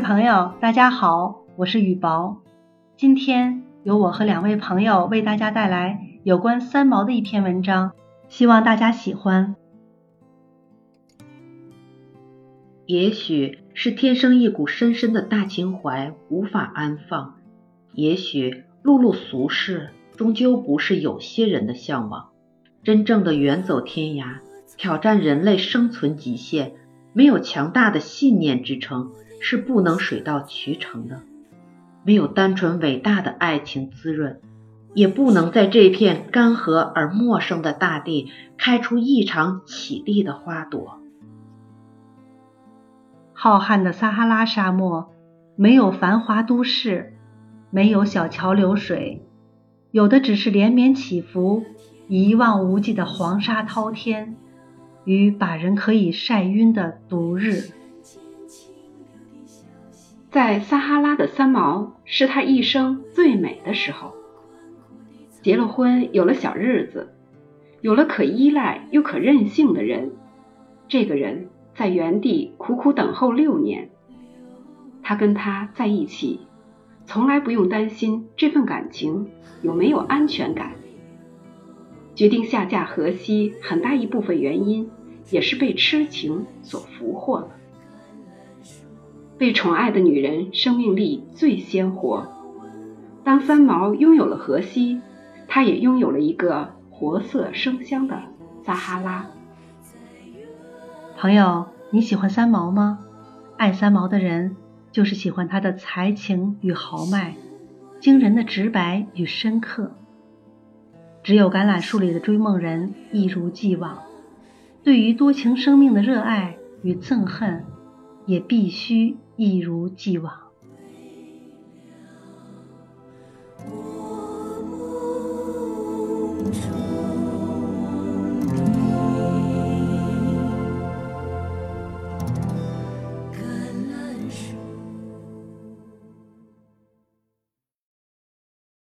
朋友，大家好，我是雨薄。今天由我和两位朋友为大家带来有关三毛的一篇文章，希望大家喜欢。也许是天生一股深深的大情怀无法安放，也许碌碌俗世终究不是有些人的向往。真正的远走天涯，挑战人类生存极限，没有强大的信念支撑，是不能水到渠成的。没有单纯伟大的爱情滋润，也不能在这片干涸而陌生的大地开出异常绮丽的花朵。浩瀚的撒哈拉沙漠，没有繁华都市，没有小桥流水，有的只是连绵起伏。一望无际的黄沙滔天，与把人可以晒晕的毒日。在撒哈拉的三毛是他一生最美的时候。结了婚，有了小日子，有了可依赖又可任性的人。这个人在原地苦苦等候六年，他跟他在一起，从来不用担心这份感情有没有安全感。决定下嫁河西，很大一部分原因也是被痴情所俘获了。被宠爱的女人生命力最鲜活。当三毛拥有了河西，她也拥有了一个活色生香的撒哈拉。朋友，你喜欢三毛吗？爱三毛的人就是喜欢他的才情与豪迈，惊人的直白与深刻。只有橄榄树里的追梦人一如既往，对于多情生命的热爱与憎恨，也必须一如既往。梦中。